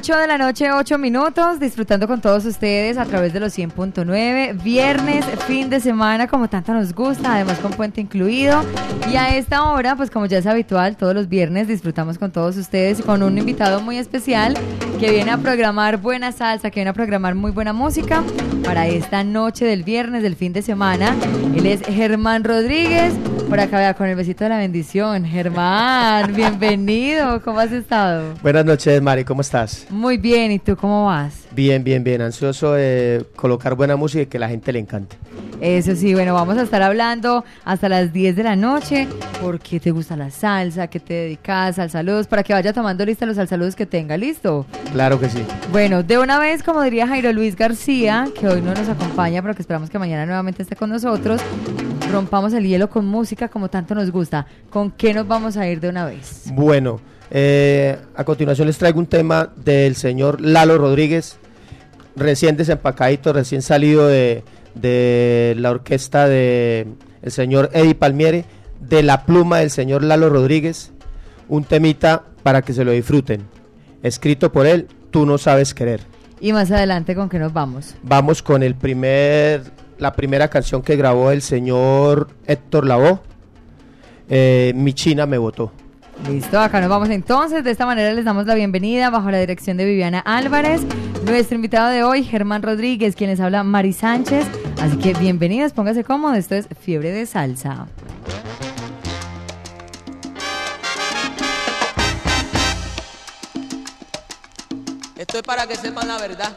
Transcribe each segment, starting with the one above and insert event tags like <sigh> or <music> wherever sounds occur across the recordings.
8 de la noche, 8 minutos, disfrutando con todos ustedes a través de los 100.9. Viernes, fin de semana, como tanto nos gusta, además con puente incluido. Y a esta hora, pues como ya es habitual, todos los viernes disfrutamos con todos ustedes y con un invitado muy especial que viene a programar buena salsa, que viene a programar muy buena música para esta noche del viernes, del fin de semana. Él es Germán Rodríguez. Por acá, vea, con el besito de la bendición. Germán, bienvenido. ¿Cómo has estado? Buenas noches, Mari. ¿Cómo estás? Muy bien. ¿Y tú cómo vas? Bien, bien, bien. Ansioso de colocar buena música y que la gente le encante. Eso sí, bueno, vamos a estar hablando hasta las 10 de la noche. ¿Por qué te gusta la salsa? ¿Qué te dedicas al saludos? Para que vaya tomando lista los saludos que tenga. ¿Listo? Claro que sí. Bueno, de una vez, como diría Jairo Luis García, que hoy no nos acompaña, pero que esperamos que mañana nuevamente esté con nosotros, rompamos el hielo con música como tanto nos gusta. ¿Con qué nos vamos a ir de una vez? Bueno, eh, a continuación les traigo un tema del señor Lalo Rodríguez, recién desempacadito, recién salido de, de la orquesta de el señor Eddie Palmieri, de la pluma del señor Lalo Rodríguez, un temita para que se lo disfruten, escrito por él, Tú no sabes querer. Y más adelante, ¿con qué nos vamos? Vamos con el primer, la primera canción que grabó el señor Héctor Lavoe, eh, Mi China me votó. Listo, acá nos vamos entonces. De esta manera les damos la bienvenida bajo la dirección de Viviana Álvarez. Nuestro invitado de hoy, Germán Rodríguez, quien les habla Mari Sánchez. Así que bienvenidos, póngase cómodo. Esto es Fiebre de Salsa. Esto es para que sepan la verdad.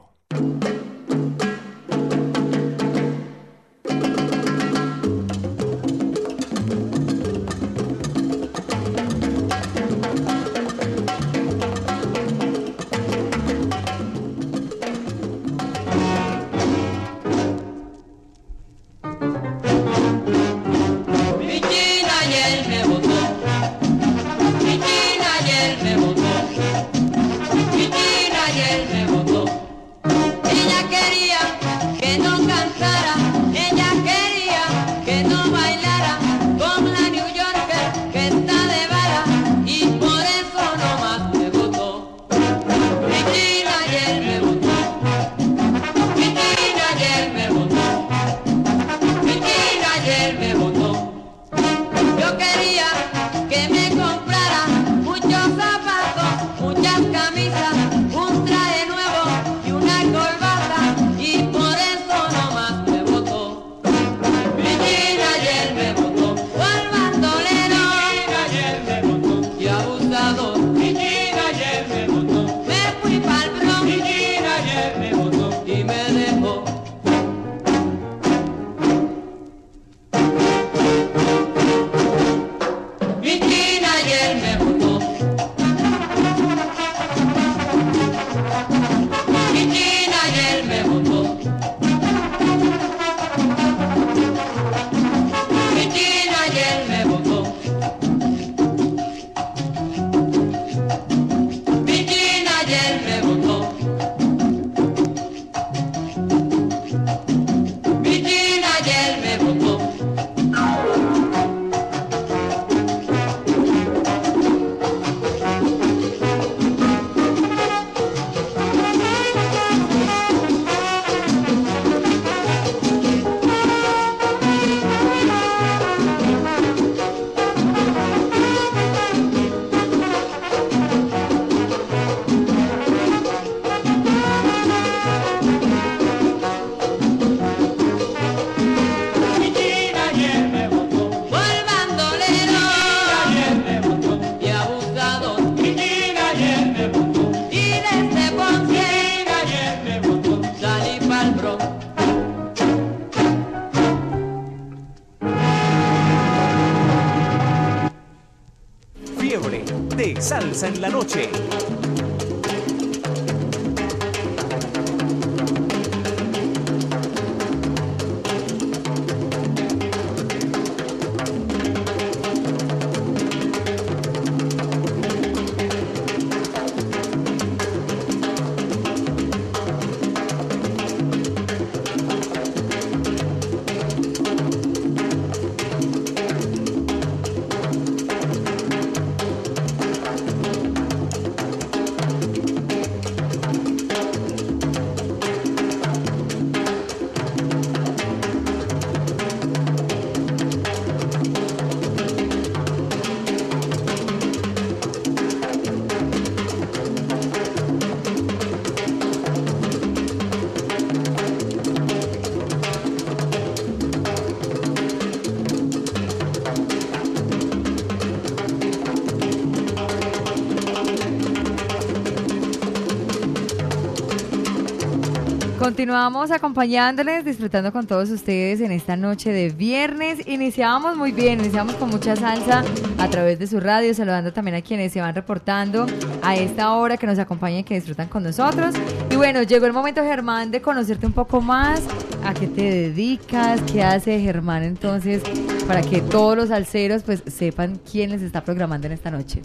Continuamos acompañándoles, disfrutando con todos ustedes en esta noche de viernes. Iniciábamos muy bien, iniciamos con mucha salsa a través de su radio, saludando también a quienes se van reportando a esta hora que nos acompañan que disfrutan con nosotros. Y bueno, llegó el momento, Germán, de conocerte un poco más, a qué te dedicas, qué hace Germán entonces, para que todos los salseros pues sepan quién les está programando en esta noche.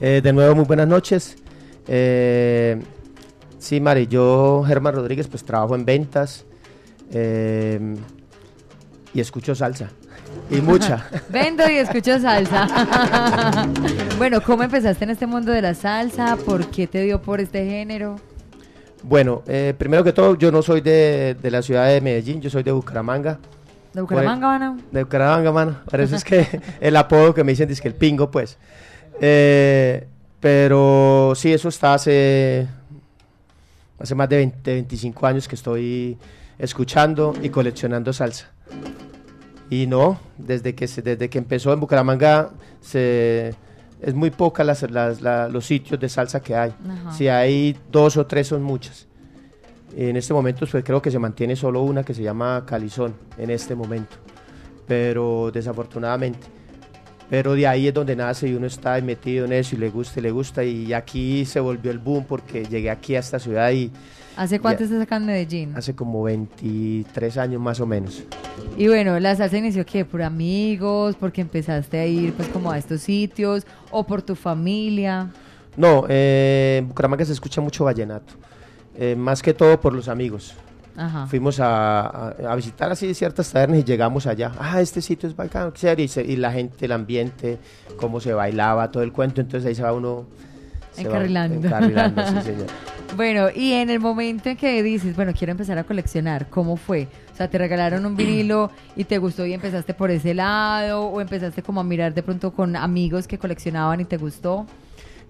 Eh, de nuevo, muy buenas noches. Eh, sí, Mari, yo, Germán Rodríguez, pues trabajo en ventas eh, y escucho salsa. Y mucha. <laughs> Vendo y escucho salsa. <laughs> bueno, ¿cómo empezaste en este mundo de la salsa? ¿Por qué te dio por este género? Bueno, eh, primero que todo, yo no soy de, de la ciudad de Medellín, yo soy de Bucaramanga. ¿De Bucaramanga, mano? De Bucaramanga, mano. Por eso es que <laughs> el apodo que me dicen es que el pingo, pues. Eh, pero sí, eso está hace, hace más de 20, 25 años que estoy escuchando y coleccionando salsa. Y no, desde que, se- desde que empezó en Bucaramanga se, es muy poca las, las- la- los sitios de salsa que hay. Ajá. Si hay dos o tres son muchas. En este momento pues, creo que se mantiene solo una que se llama Calizón en este momento. Pero desafortunadamente. Pero de ahí es donde nace y uno está metido en eso y le gusta y le gusta. Y aquí se volvió el boom porque llegué aquí a esta ciudad y ¿Hace cuánto Ya. estás acá en Medellín? hace como 23 años más o menos. Y bueno, la salsa inició que por amigos, porque empezaste a ir pues como a estos sitios o por tu familia. No, eh, en Bucaramanga se escucha mucho vallenato. eh, más que todo por los amigos. Ajá. Fuimos a, a- a visitar así ciertas tabernas y llegamos allá. Ah, este sitio es chévere", Y, se- y la gente, el ambiente, cómo se bailaba, todo el cuento. Entonces ahí se va uno... se va Encarrilando. encarrilando, sí, <laughs> señor. Bueno, y en el momento en que dices, bueno, quiero empezar a coleccionar, ¿cómo fue? O sea, te regalaron un vinilo y te gustó y empezaste por ese lado, o empezaste como a mirar de pronto con amigos que coleccionaban y te gustó.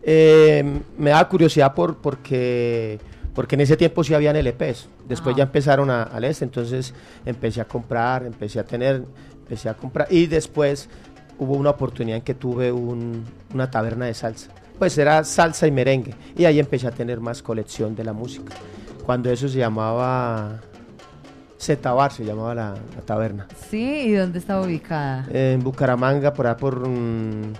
Eh, me da curiosidad por, porque, porque en ese tiempo sí habían LPs. Después Ajá. ya empezaron a- al este, entonces empecé a comprar, empecé a tener, empecé a comprar. Y después hubo una oportunidad en que tuve un- una taberna de salsa. Pues era salsa y merengue. Y ahí empecé a tener más colección de la música. Cuando eso se llamaba Z-Bar, se llamaba la, la taberna. ¿Sí? ¿Y dónde estaba ubicada? En Bucaramanga, por ahí por mm,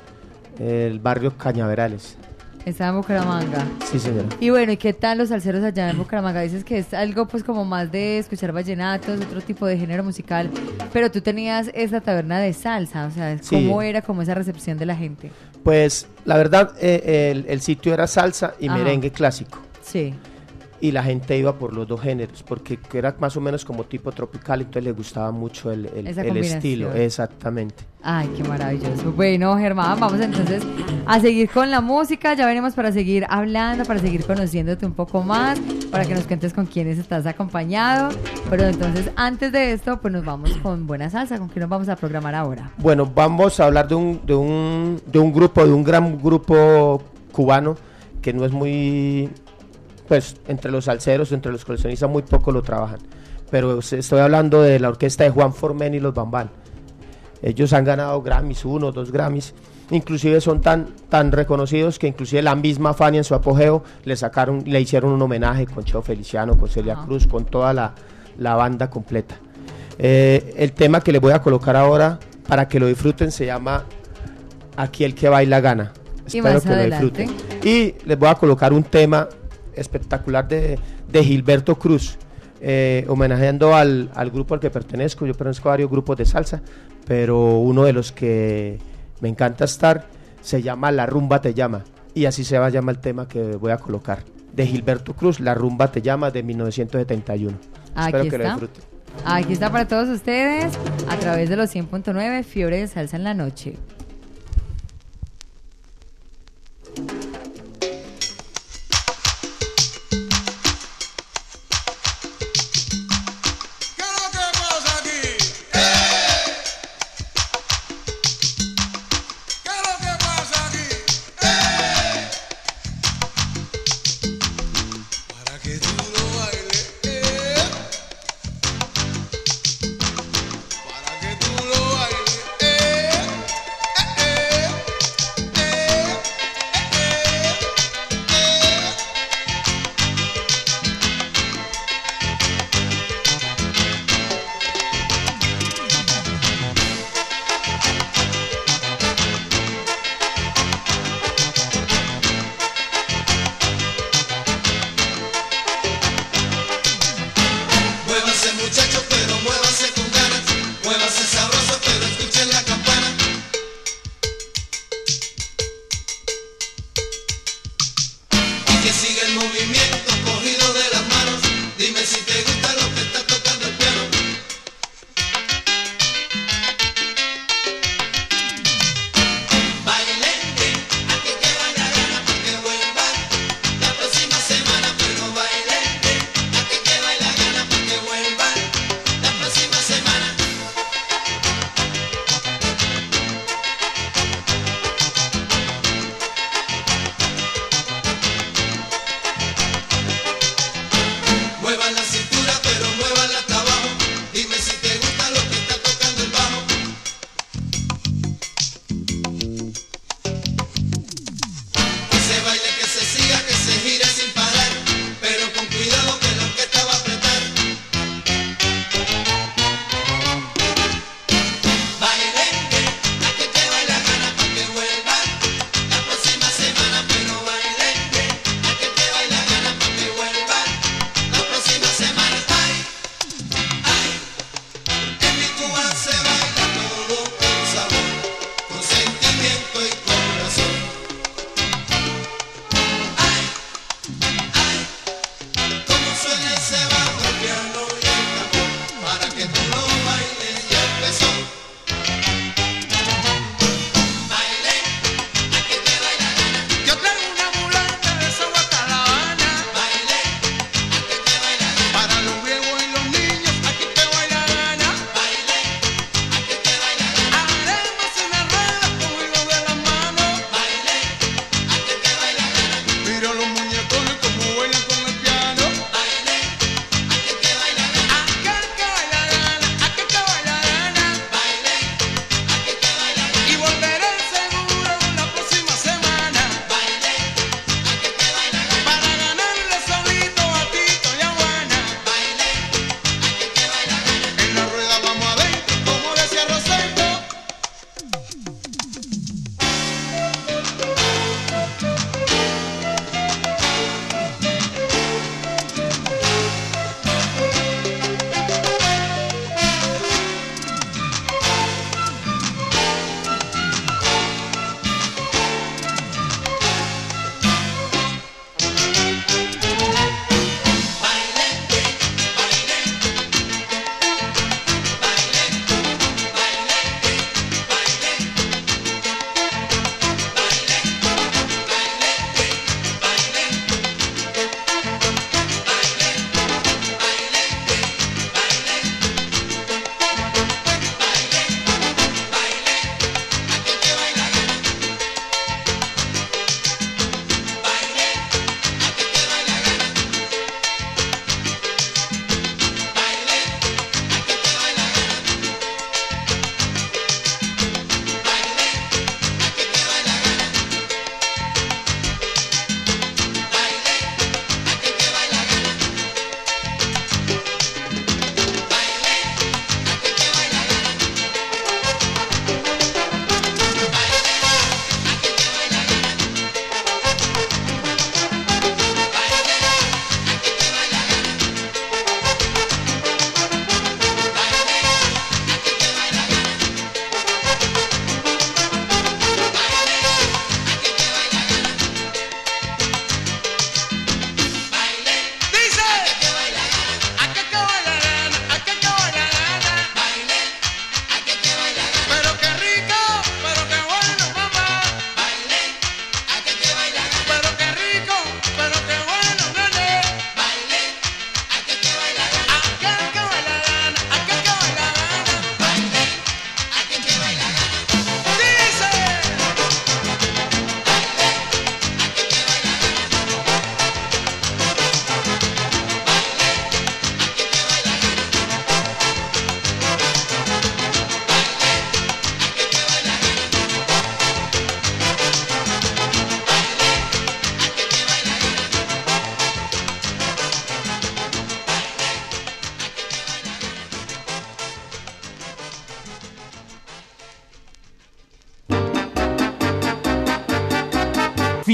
el barrio Cañaverales. Estaba en Bucaramanga. Sí, señora. Y bueno, ¿y qué tal los salseros allá en Bucaramanga? Dices que es algo pues como más de escuchar vallenatos, otro tipo de género musical, pero tú tenías esa taberna de salsa, o sea, Sí. ¿cómo era como esa recepción de la gente? Pues la verdad, eh, el, el sitio era salsa y Ajá. merengue clásico. Sí. Y la gente iba por los dos géneros, porque era más o menos como tipo tropical, entonces le gustaba mucho el, el- estilo. Exactamente. Ay, qué maravilloso. Bueno, Germán, vamos entonces a seguir con la música. Ya venimos para seguir hablando, para seguir conociéndote un poco más, para que nos cuentes con quiénes estás acompañado. Pero entonces, antes de esto, pues nos vamos con buena salsa. ¿Con quién nos vamos a programar ahora? Bueno, vamos a hablar de un, de un, de un grupo, de un gran grupo cubano que no es muy, pues entre los salseros, entre los coleccionistas muy poco lo trabajan. Pero estoy hablando de la orquesta de Juan Formen y los Bambán. Ellos han ganado Grammys, uno, dos Grammys. Inclusive son tan, tan reconocidos que inclusive la misma Fania en su apogeo le sacaron, le hicieron un homenaje con Cheo Feliciano, con Celia. Cruz, con toda la, la banda completa. Eh, el tema que les voy a colocar ahora para que lo disfruten se llama Aquí el que baila gana. Y más adelante. Y les voy a colocar un tema espectacular de, de Gilberto Cruz, eh, homenajeando al, al grupo al que pertenezco. Yo pertenezco a varios grupos de salsa, pero uno de los que me encanta estar se llama La Rumba Te Llama. Y así se va a llamar el tema que voy a colocar. De Gilberto Cruz, La Rumba Te Llama de 1971. Aquí Espero que lo está. disfruten. Aquí está para todos ustedes a través de los 100.9 Fiebre de Salsa en la Noche.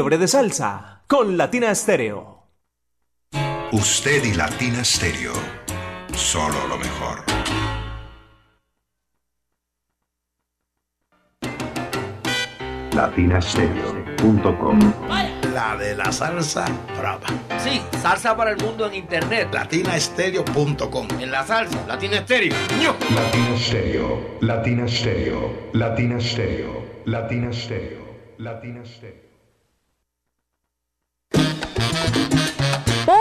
Fiebre de salsa con Latina Stereo. Usted y Latina Stereo. Solo lo mejor. latinastereo.com La de la salsa brava. Sí, salsa para el mundo en internet. Latinastereo.com. En la salsa, Latina Estéreo. Latina Stereo, Latina Stereo, Latina Stereo, Latina Stereo, Latina Stereo.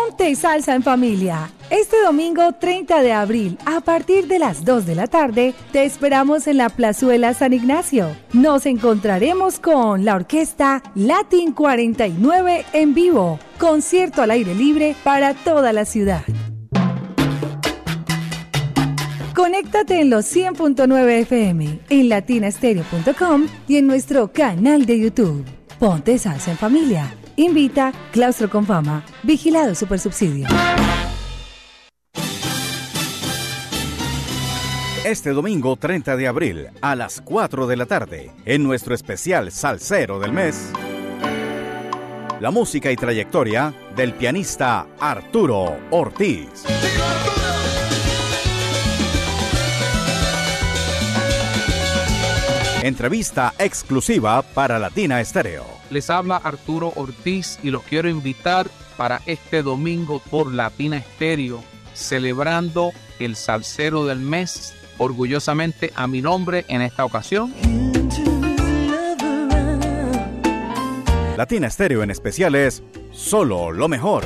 Ponte salsa en familia. Este domingo 30 de abril, a partir de las 2 de la tarde, te esperamos en la Plazuela San Ignacio. Nos encontraremos con la orquesta Latin 49 en vivo, concierto al aire libre para toda la ciudad. Conéctate en los 100.9 FM, en latinastereo.com y en nuestro canal de YouTube. Ponte salsa en familia. Invita Claustro con Fama. Vigilado Supersubsidio. Este domingo 30 de abril a las 4 de la tarde, en nuestro especial Salsero del mes, la música y trayectoria del pianista Arturo Ortiz. Entrevista exclusiva para Latina Estéreo. Les habla Arturo Ortiz y los quiero invitar para este domingo por Latina Estéreo, celebrando el salsero del mes, orgullosamente a mi nombre en esta ocasión. Latina Estéreo en especial es solo lo mejor.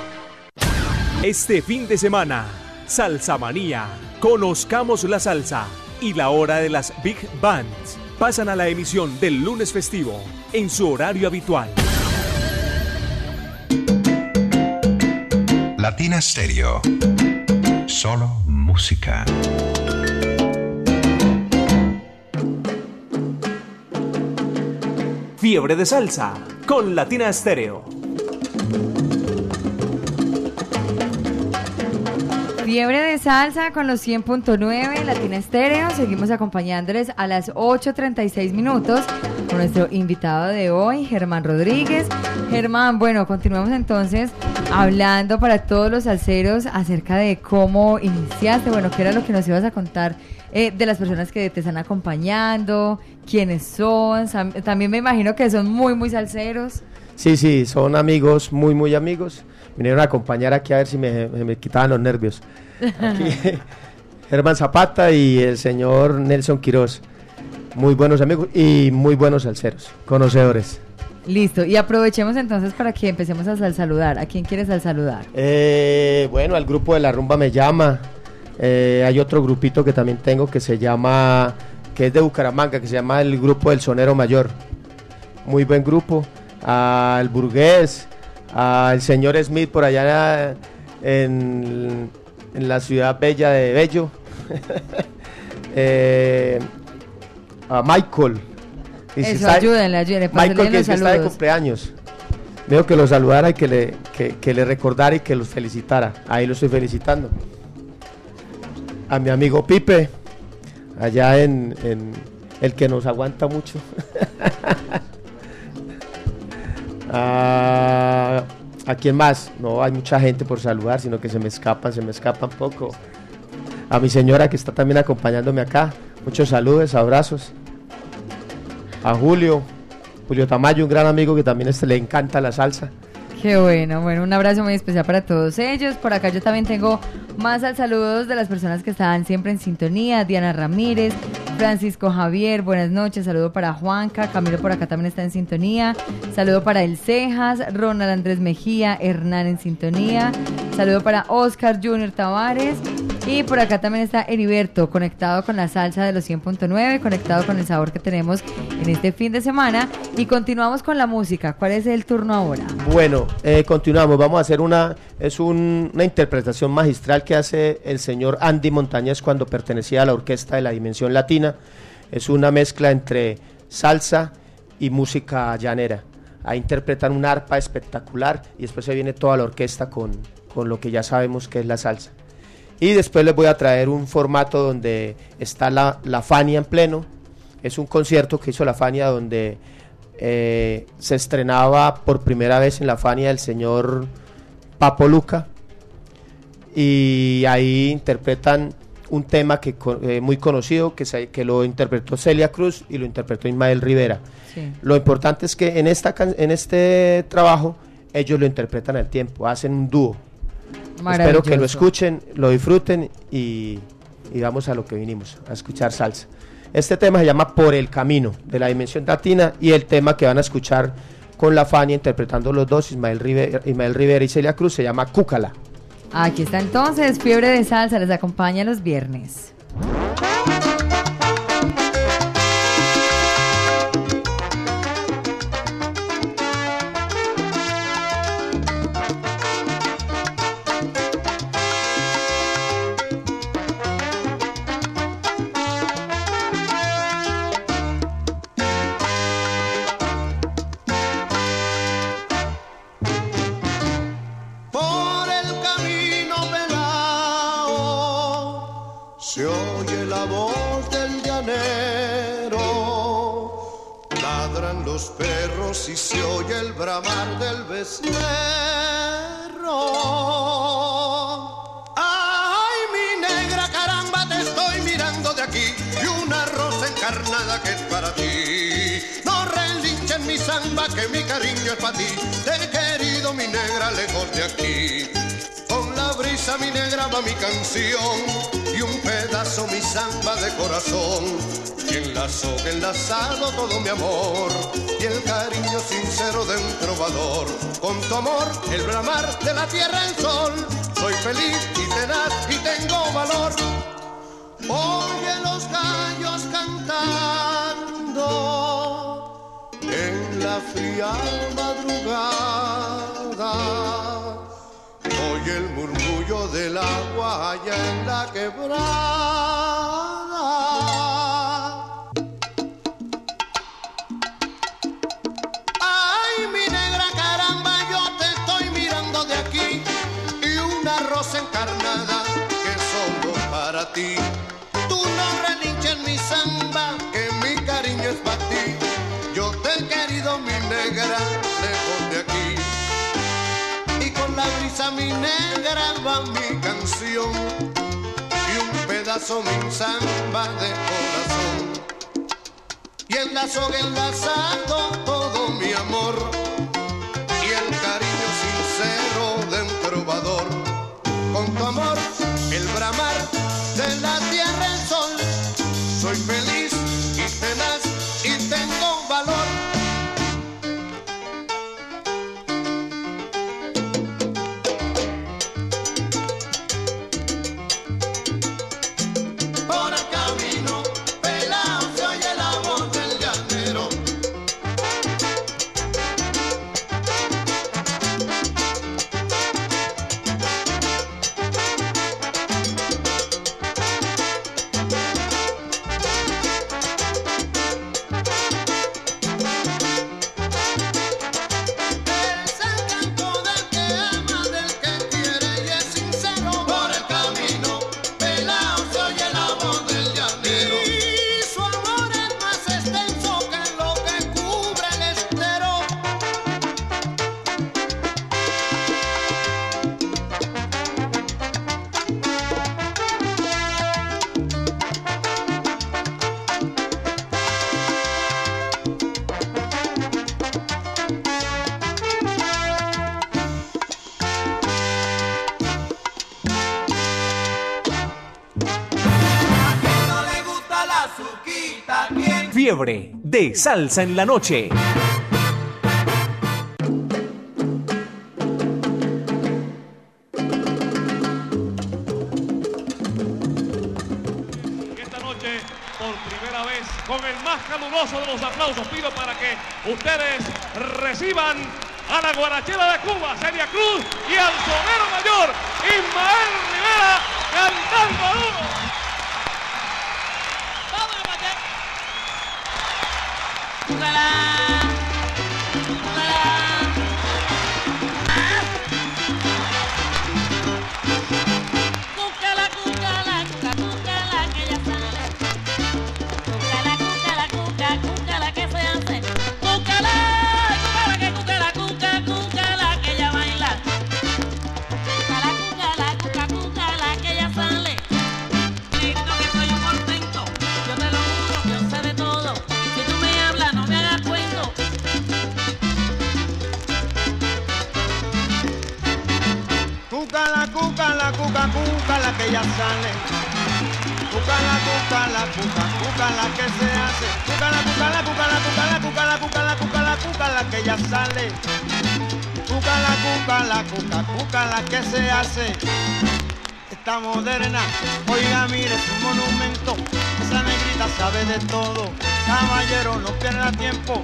Este fin de semana, Salsa Manía. Conozcamos la salsa y la hora de las Big Bands. Pasan a la emisión del lunes festivo en su horario habitual. Latina Stereo. Solo música. Fiebre de salsa con Latina Stereo. Fiebre de salsa con los 100.9 Latina Estéreo. Seguimos acompañándoles a las 8.36 minutos con nuestro invitado de hoy, Germán Rodríguez. Germán, bueno, continuamos entonces hablando para todos los salseros acerca de cómo iniciaste, bueno, qué era lo que nos ibas a contar eh, de las personas que te están acompañando, quiénes son. También me imagino que son muy, muy salseros. Sí, sí, son amigos, muy, muy amigos. Vinieron a acompañar aquí a ver si me, me- me quitaban los nervios. Aquí, <laughs> Germán Zapata y el señor Nelson Quiroz. Muy buenos amigos y muy buenos salseros, conocedores. Listo, y aprovechemos entonces para que empecemos a sal- saludar. ¿A quién quieres al saludar? Eh, bueno, al grupo de la rumba me llama. Eh, hay otro grupito que también tengo que se llama, que es de Bucaramanga, que se llama el grupo del Sonero Mayor. Muy buen grupo. Al Burgués, al señor Smith por allá en, en la ciudad bella de Bello. <laughs> Eh, a Michael. Y si está- ayúdenle, ayúdenle, Michael que los está de cumpleaños. Dijo que lo saludara y que le, que, que le recordara y que los felicitara. Ahí lo estoy felicitando. A mi amigo Pipe, allá en, en el que nos aguanta mucho. <laughs> a, ¿A quién más? No hay mucha gente por saludar, sino que se me escapan, se me escapan poco. A mi señora que está también acompañándome acá. Muchos saludos, abrazos. A Julio, Julio Tamayo, un gran amigo que también este, le encanta la salsa. Qué bueno, bueno, un abrazo muy especial para todos ellos. Por acá yo también tengo más al saludos de las personas que están siempre en sintonía. Diana Ramírez, Francisco Javier, buenas noches. Saludo para Juanca, Camilo por acá también está en sintonía. Saludo para El Cejas, Ronald Andrés Mejía, Hernán en sintonía. Saludo para Oscar Junior Tavares. Y por acá también está Heriberto, conectado con la salsa de los 100.9, conectado con el sabor que tenemos en este fin de semana. Y continuamos con la música. ¿Cuál es el turno ahora? Bueno, eh, continuamos. Vamos a hacer una, es un- una interpretación magistral que hace el señor Andy Montañez cuando pertenecía a la orquesta de la Dimensión Latina. Es una mezcla entre salsa y música llanera. Ahí interpretan un arpa espectacular y después se viene toda la orquesta con, con lo que ya sabemos que es la salsa. Y después les voy a traer un formato donde está la, la Fania en pleno. Es un concierto que hizo la Fania donde eh, se estrenaba por primera vez en la Fania el señor Papo Luca. Y ahí interpretan un tema que eh, muy conocido que, se- que lo interpretó Celia Cruz y lo interpretó Ismael Rivera. Sí. Lo importante es que en, esta en este trabajo ellos lo interpretan al tiempo, hacen un dúo. Espero que lo escuchen, lo disfruten y, y vamos a lo que vinimos, a escuchar salsa. Este tema se llama Por el Camino, de la Dimensión Latina, y el tema que van a escuchar con la Fania interpretando los dos, Ismael Rivera, Ismael Rivera y Celia Cruz, se llama Cúcala. Aquí está entonces, Fiebre de Salsa, les acompaña los viernes. Te he querido, mi negra, lejos de aquí. Con la brisa, mi negra, va mi canción. Y un pedazo, mi samba de corazón. Y enlazo, enlazado todo mi amor. Y el cariño sincero de un trovador. Con tu amor, el bramar de la tierra el sol. Soy feliz y tenaz y tengo valor. Oye los gallos la fría madrugada. Oye el murmullo del agua allá en la quebrada. Mi negra, va mi canción. Y un pedazo, mi samba de corazón. Y en la soga enlazado todo mi amor. Y el cariño sincero de un trovador. Con tu amor, el bramar de la tierra el sol. Soy feliz y tenaz De salsa en la noche. esta noche por primera vez con el más caluroso de los aplausos pido para que ustedes reciban a la guarachera de Cuba, Celia Cruz y al sonero mayor Ismael Rivera cantando a uno. Cúcala, cúcala, cuca, cúcala que se hace. Esta moderna, oiga, mire, es un monumento. Esa negrita sabe de todo. Caballero, no pierda tiempo.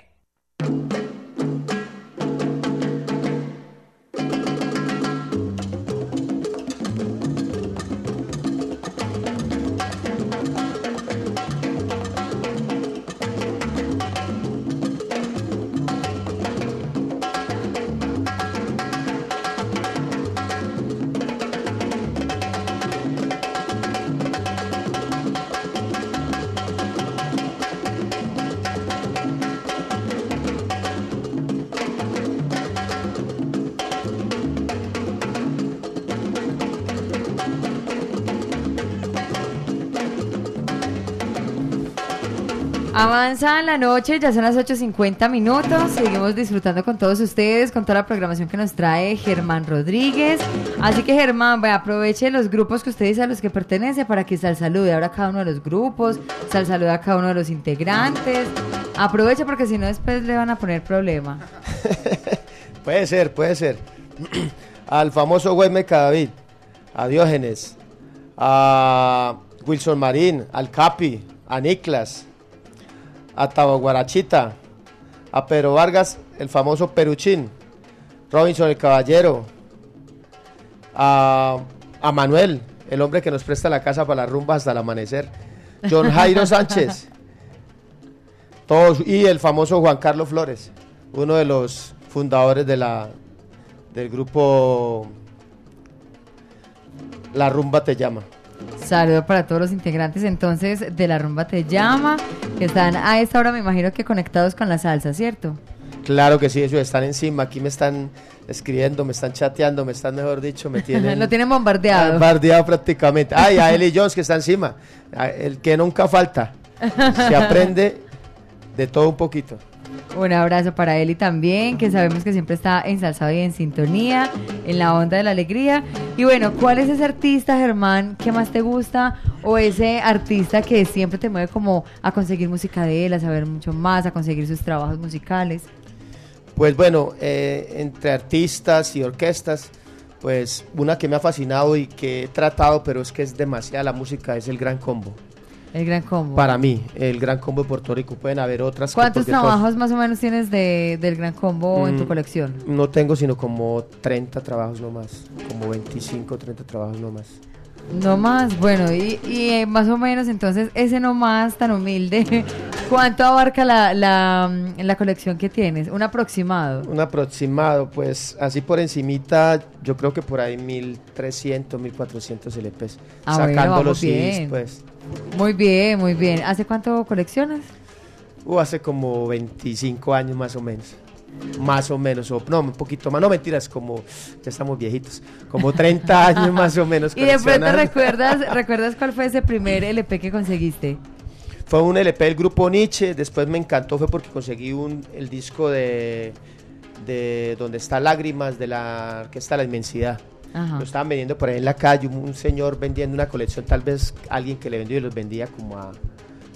Avanza la noche, ya son las 8.50 minutos. Seguimos disfrutando con todos ustedes, con toda la programación que nos trae Germán Rodríguez. Así que Germán, vaya, aproveche los grupos que usted dice a los que pertenece para que Sal salude ahora cada uno de los grupos, Sal salude a cada uno de los integrantes. Aproveche porque si no después le van a poner problema. <laughs> Puede ser, puede ser. <clears throat> Al famoso Güeme Cadavid, a Diógenes, a Wilson Marín, al Capi, a Niklas, a Tabo Guarachita, a Pedro Vargas, el famoso Peruchín, Robinson el Caballero, a, a Manuel, el hombre que nos presta la casa para la rumba hasta el amanecer, John Jairo Sánchez, todos, y el famoso Juan Carlos Flores, uno de los fundadores de la, del grupo La Rumba Te Llama. Saludo para todos los integrantes entonces de la rumba Te Llama, que están a esta hora me imagino que conectados con la salsa, ¿cierto? Claro que sí, ellos están encima, aquí me están escribiendo, me están chateando, me están, mejor dicho, me <laughs> tienen... Lo tienen bombardeado. Bombardeado prácticamente. Ay, a Eli Jones que está encima, el que nunca falta. Se <laughs> aprende de todo un poquito. Un abrazo para Eli también, que sabemos que siempre está ensalzado y en sintonía, en la onda de la alegría. Y bueno, ¿cuál es ese artista, Germán, que más te gusta? O ese artista que siempre te mueve como a conseguir música de él, a saber mucho más, a conseguir sus trabajos musicales. Pues bueno, eh, entre artistas y orquestas, pues una que me ha fascinado y que he tratado, pero es que es demasiada la música, es el Gran Combo. El Gran Combo. Para mí, el Gran Combo de Puerto Rico. Pueden haber otras. ¿Cuántos porque todas- trabajos más o menos tienes de, del Gran Combo en tu Mm, colección? No tengo sino como 30 trabajos nomás, como 25, 30 trabajos nomás. No más, bueno, y, y, eh, más o menos entonces ese no más tan humilde, <laughs> ¿cuánto abarca la, la, mm, la colección que tienes? Un aproximado. Un aproximado, pues así por encimita, yo creo que por ahí 1300, 1400 LPs. Ah, sacando los CDs, bien. pues. Muy bien, muy bien. ¿Hace cuánto coleccionas? Uh, hace como 25 años más o menos. Más o menos, o no, un poquito más, no mentiras, como ya estamos viejitos, como 30 <laughs> años más o menos. Y de pronto recuerdas, <laughs> ¿recuerdas cuál fue ese primer LP que conseguiste? Fue un LP del grupo Nietzsche, después me encantó, fue porque conseguí un, el disco de, de Donde está Lágrimas, de la Orquesta La Inmensidad. Ajá. Lo estaban vendiendo por ahí en la calle, un, un señor vendiendo una colección, tal vez alguien que le vendió y los vendía como a,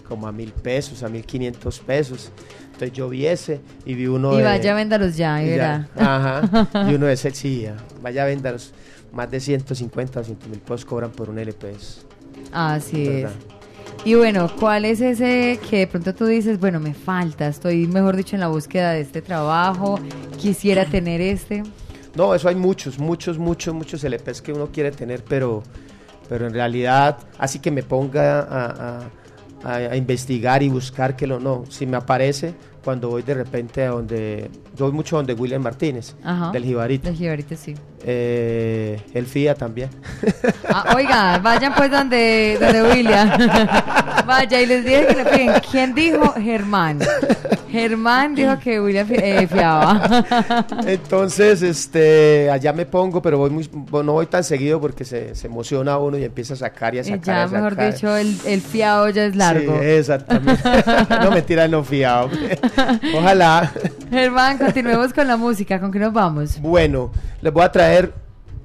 como a mil pesos, a mil quinientos pesos. Entonces yo vi ese y vi uno Y de... vaya, véndalos ya, y verá. Ajá, <laughs> y uno de ese, sí, ya, vaya véndalos. Más de 150 o 200 mil pesos cobran por un LP. es Así es. Y bueno, ¿cuál es ese que de pronto tú dices, bueno, me falta, estoy, mejor dicho, en la búsqueda de este trabajo, quisiera <clears throat> tener este? No, eso hay muchos, muchos, muchos, muchos LPs que uno quiere tener, pero, pero en realidad, así que me ponga a, a- a- a investigar y buscar que lo no. Si me aparece cuando voy de repente a donde. Yo voy mucho donde William Martínez, Ajá. del Jibarito. Del Jibarito, sí. Eh, el FIA también. Ah, oiga, vayan pues donde, donde William. <laughs> Vaya, y les dije que le piden. ¿Quién dijo? Germán. Germán dijo que William eh, fiaba. <laughs> Entonces, este, allá me pongo, pero voy muy, no voy tan seguido porque se, se emociona uno y empieza a sacar y a Y sacar. ya, a mejor dicho, el, el fiado ya es largo. Sí, exactamente. <laughs> no mentira, no fiado. Ojalá. Germán, continuemos con la música. ¿Con qué nos vamos? Bueno, les voy a traer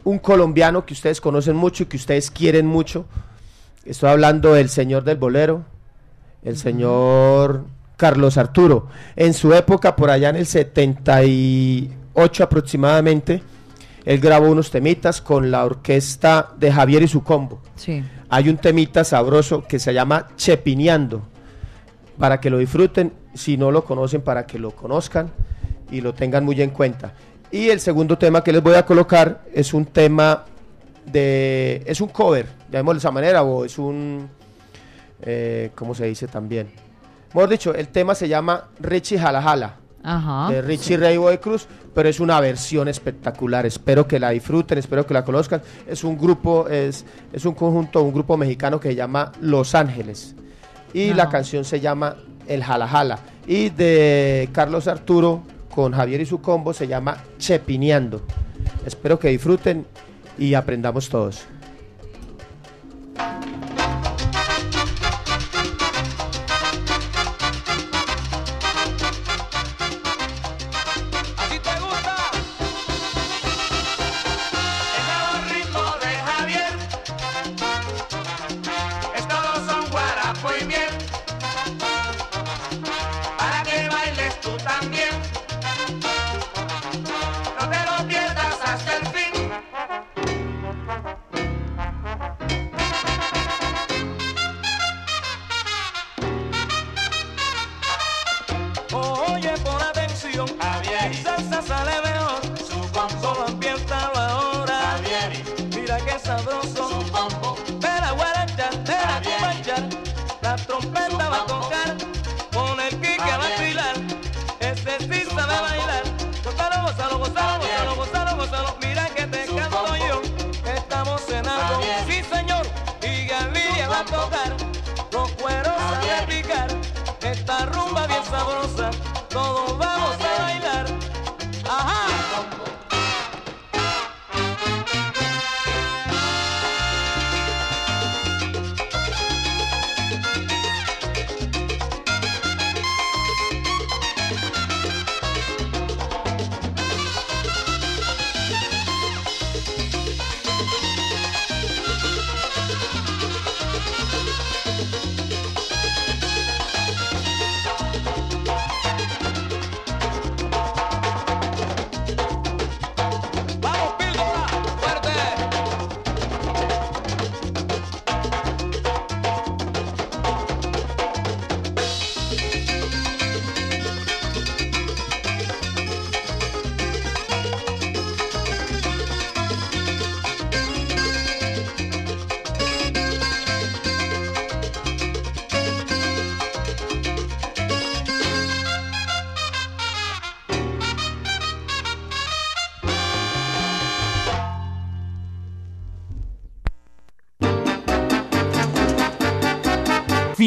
un colombiano que ustedes conocen mucho y que ustedes quieren mucho. Estoy hablando del señor del bolero, el señor Carlos Arturo. En su época, por allá en el 78 aproximadamente, él grabó unos temitas con la orquesta de Javier y su combo. Sí. Hay un temita sabroso que se llama Chepineando, para que lo disfruten, si no lo conocen, para que lo conozcan y lo tengan muy en cuenta. Y el segundo tema que les voy a colocar es un tema de... es un cover, llamémoslo de esa manera, o es un... Eh, ¿Cómo se dice también? Mejor dicho, el tema se llama Richie Jala Jala Ajá. de Richie Ray de Cruz, pero es una versión espectacular. Espero que la disfruten, espero que la conozcan. Es un grupo, es, es un conjunto, un grupo mexicano que se llama Los Ángeles. Y la canción se llama El Jala Jala. Y de Carlos Arturo con Javier y su combo se llama Chepineando. Espero que disfruten y aprendamos todos.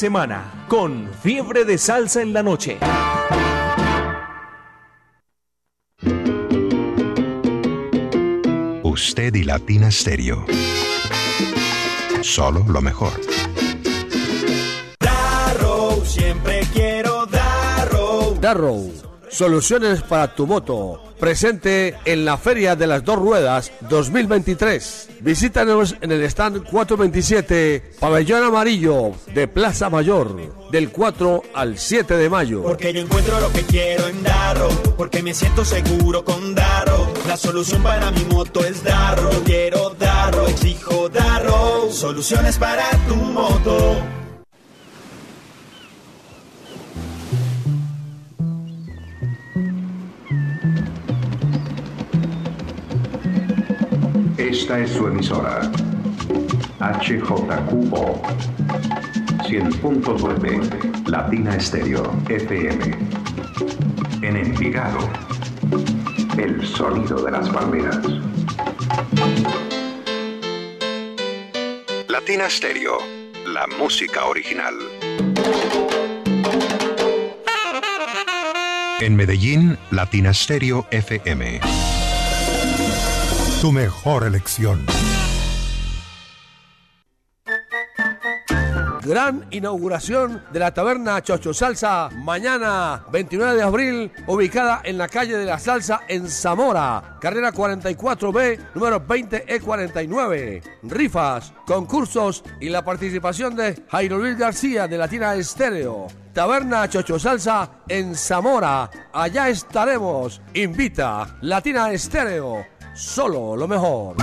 Semana con Fiebre de Salsa en la Noche. Usted y Latina Stereo. Solo lo mejor. Darrow, siempre quiero Darrow. Darrow, Soluciones para tu moto. Presente en la Feria de las Dos Ruedas 2023. Visítanos en el stand 427, Pabellón Amarillo de Plaza Mayor, del 4 al 7 de mayo. Porque yo encuentro lo que quiero en Darro, porque me siento seguro con Darro. La solución para mi moto es Darro. Quiero Darro, exijo Darro. Soluciones para tu moto. Esta es su emisora. HJQO 100.9 Latina Estéreo FM. En Envigado. El sonido de las palmeras. Latina Estéreo. La música original. En Medellín, Latina Stereo FM. Tu mejor elección. Gran inauguración de la taberna Chocho Salsa mañana 29 de abril, ubicada en la calle de la Salsa en Zamora, carrera 44B, número 20E49. Rifas, concursos y la participación de Jairo Luis García de Latina Estéreo. Taberna Chocho Salsa en Zamora. Allá estaremos. Invita Latina Estéreo. Solo lo mejor.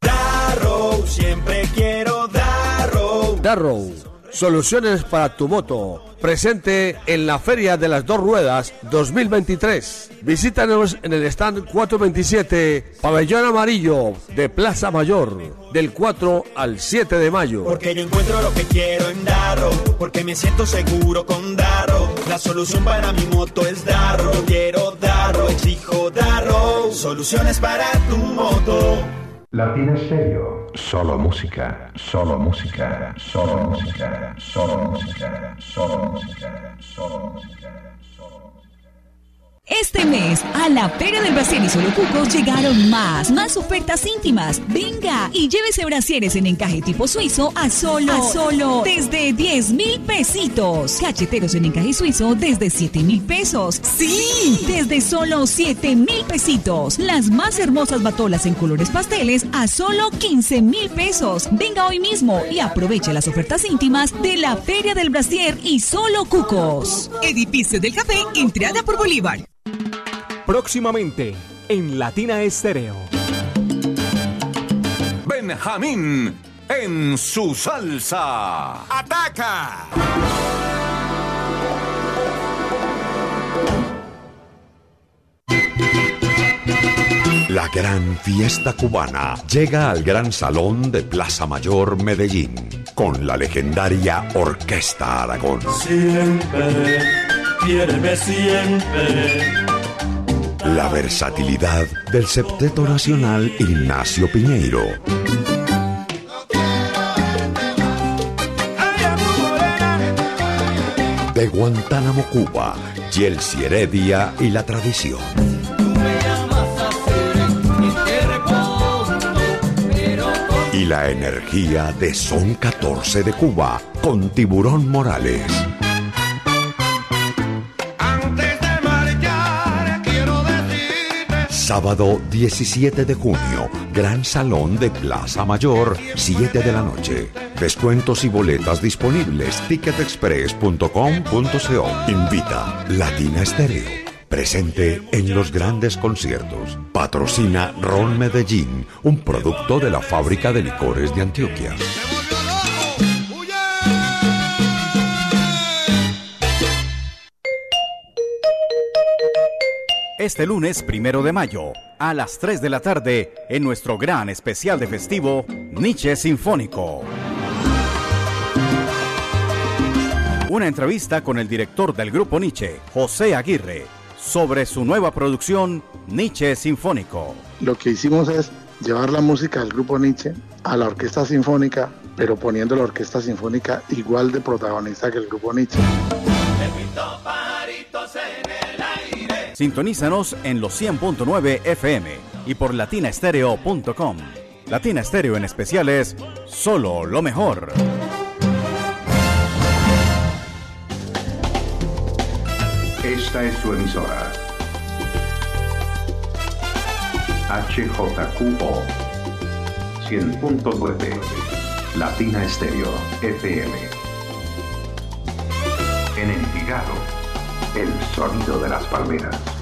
Darrow, siempre quiero Darrow. Darrow, soluciones para tu moto. Presente en la Feria de las Dos Ruedas 2023. Visítanos en el stand 427, Pabellón Amarillo de Plaza Mayor, del 4 al 7 de mayo. Porque yo encuentro lo que quiero en Darrow, porque me siento seguro con Darrow. La solución para mi moto es Darrow. Quiero Darrow, exijo Darrow. Soluciones para tu moto. Latina Stereo. Solo música, solo música, solo música, solo música, solo música, solo música. Este mes, a la Feria del Brasier y Solo Cucos llegaron más, más ofertas íntimas. Venga y llévese brasieres en encaje tipo suizo a solo, a solo, desde 10 mil pesitos. Cacheteros en encaje suizo desde 7 mil pesos. ¡Sí! Desde solo 7 mil pesitos. Las más hermosas batolas en colores pasteles a solo 15 mil pesos. Venga hoy mismo y aproveche las ofertas íntimas de la Feria del Brasier y Solo Cucos. Edificio del Café, entrada por Bolívar. Próximamente en Latina Estéreo. Benjamín en su salsa. ¡Ataca! La gran fiesta cubana llega al Gran Salón de Plaza Mayor Medellín con la legendaria Orquesta Aragón. Siempre, quiéreme siempre. La versatilidad del septeto nacional Ignacio Piñeiro. De Guantánamo, Cuba, Yelsi Heredia y la tradición. Y la energía de Son 14 de Cuba con Tiburón Morales. Sábado 17 de junio, Gran Salón de Plaza Mayor, 7 de la noche. Descuentos y boletas disponibles. Ticketexpress.com.co. Invita Latina Estéreo. Presente en los grandes conciertos. Patrocina Ron Medellín, un producto de la fábrica de licores de Antioquia. Este lunes primero de mayo, a las 3 de la tarde, en nuestro gran especial de festivo, Nietzsche Sinfónico. Una entrevista con el director del grupo Nietzsche, José Aguirre, sobre su nueva producción, Nietzsche Sinfónico. Lo que hicimos es llevar la música del grupo Nietzsche a la orquesta sinfónica, pero poniendo la orquesta sinfónica igual de protagonista que el grupo Nietzsche. Sintonízanos en los 100.9 FM y por latinastereo.com. Latina Estéreo en especial es solo lo mejor. Esta es su emisora. HJQO 100.9 Latina Estéreo FM. En Envigado el sonido de las palmeras.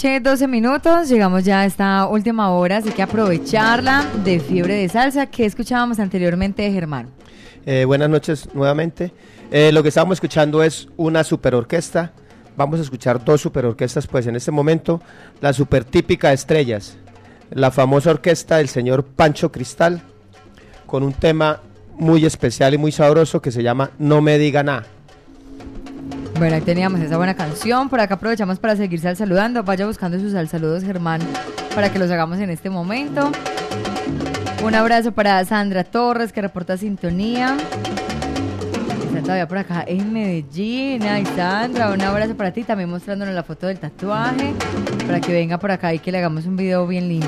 noche, 12 minutos. Llegamos ya a esta última hora, así que aprovecharla de fiebre de salsa que escuchábamos anteriormente de Germán. Eh, buenas noches nuevamente. Eh, lo que estamos escuchando es una super orquesta. Vamos a escuchar dos super orquestas, pues en este momento la super típica Estrellas, la famosa orquesta del señor Pancho Cristal, con un tema muy especial y muy sabroso que se llama No me diga nada. Bueno, ahí teníamos esa buena canción. Por acá aprovechamos para seguirse al saludando. Vaya buscando sus al saludos, Germán, para que los hagamos en este momento. Un abrazo para Sandra Torres, que reporta sintonía. Está todavía por acá en Medellín. Ay, Sandra, un abrazo para ti. También mostrándonos la foto del tatuaje. Para que venga por acá y que le hagamos un video bien lindo.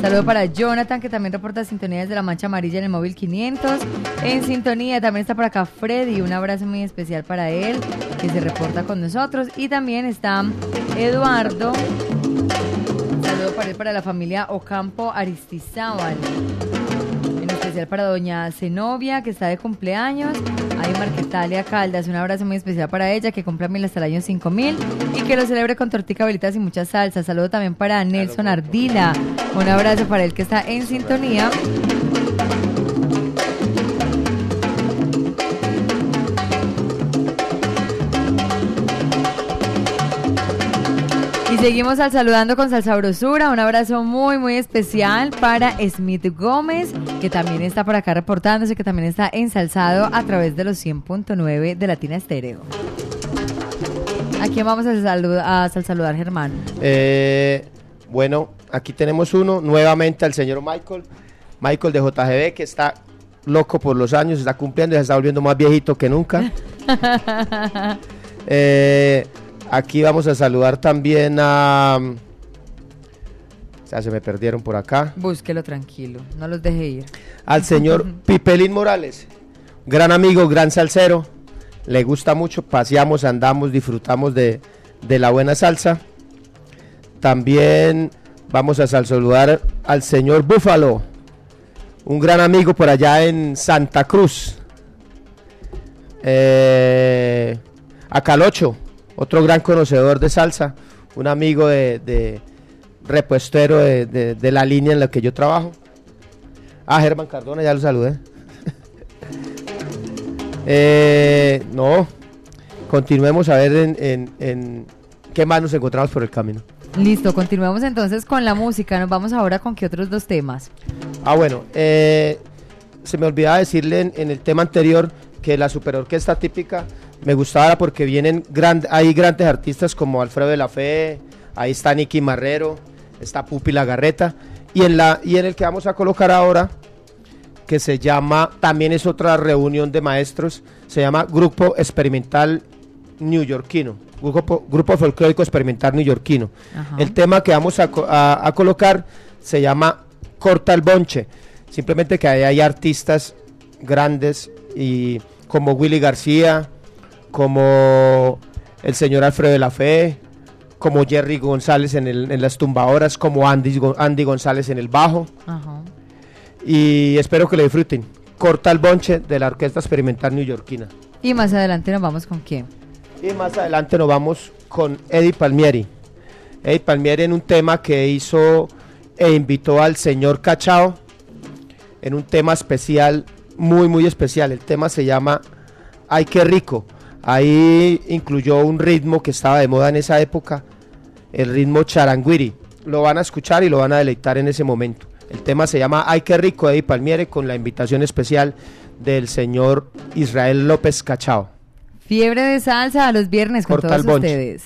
Saludo para Jonathan, que también reporta sintonía desde la Mancha Amarilla en el móvil 500. En sintonía también está por acá Freddy. Un abrazo muy especial para él, que se reporta con nosotros. Y también está Eduardo. Saludo para él, para la familia Ocampo Aristizábal. Especial para doña Zenobia, que está de cumpleaños. Hay Marquetalia Caldas, un abrazo muy especial para ella, que cumple mil hasta el año 5000 y que lo celebre con tortica, velitas y mucha salsa. Saludo también para Nelson Ardila. Un abrazo para él que está en sintonía. Y seguimos al saludando con Salsa Brosura. Un abrazo muy, muy especial para Smith Gómez, que también está por acá reportándose, que también está ensalzado a través de los 100.9 de Latina Estéreo. ¿A quién vamos a, salud a sal- saludar, Germán? Eh, bueno, aquí tenemos uno, nuevamente al señor Michael, Michael de JGB, que está loco por los años, está cumpliendo y se está volviendo más viejito que nunca. <laughs> Eh, aquí vamos a saludar también a... O sea, se me perdieron por acá. Búsquelo tranquilo, no los deje ir. Al señor <laughs> Pipelín Morales, gran amigo, gran salsero. Le gusta mucho, paseamos, andamos, disfrutamos de, de la buena salsa. También vamos a sal- saludar al señor Búfalo, un gran amigo por allá en Santa Cruz. Eh, a Calocho, otro gran conocedor de salsa, un amigo de, de repuestero de, de- de la línea en la que yo trabajo. Ah, Germán Cardona, ya lo saludé. <laughs> Eh, no, continuemos a ver en, en- en qué más nos encontramos por el camino. Listo, continuamos entonces con la música. Nos vamos ahora con qué otros dos temas. Ah, bueno, eh, se me olvidaba decirle en, en el tema anterior que la superorquesta típica me gustaba porque vienen grand, hay grandes artistas como Alfredo de la Fe, ahí está Nicky Marrero, está Pupi La Garreta, y en, la, y en el que vamos a colocar ahora, que se llama, también es otra reunión de maestros, se llama Grupo Experimental Newyorkino, Grupo, Grupo Folclórico Experimental Newyorkino. Ajá. El tema que vamos a- a colocar se llama Corta el Bonche. Simplemente que ahí hay artistas grandes y como Willy García, como el señor Alfredo de la Fe, como Jerry González en, el- en las tumbadoras, como Andy, Go- Andy González en el bajo. Ajá. Y espero que lo disfruten. Corta el bonche de la Orquesta Experimental Neoyorquina. Y más adelante nos vamos con quién. Y más adelante nos vamos con Eddie Palmieri. Eddie Palmieri en un tema que hizo e invitó al señor Cachao en un tema especial, muy muy especial. El tema se llama Ay qué rico. Ahí incluyó un ritmo que estaba de moda en esa época, el ritmo charanguiri. Lo van a escuchar y lo van a deleitar en ese momento. El tema se llama Ay qué rico, Eddie Palmieri, con la invitación especial del señor Israel López Cachao. Fiebre de salsa a los viernes con Corta todos ustedes.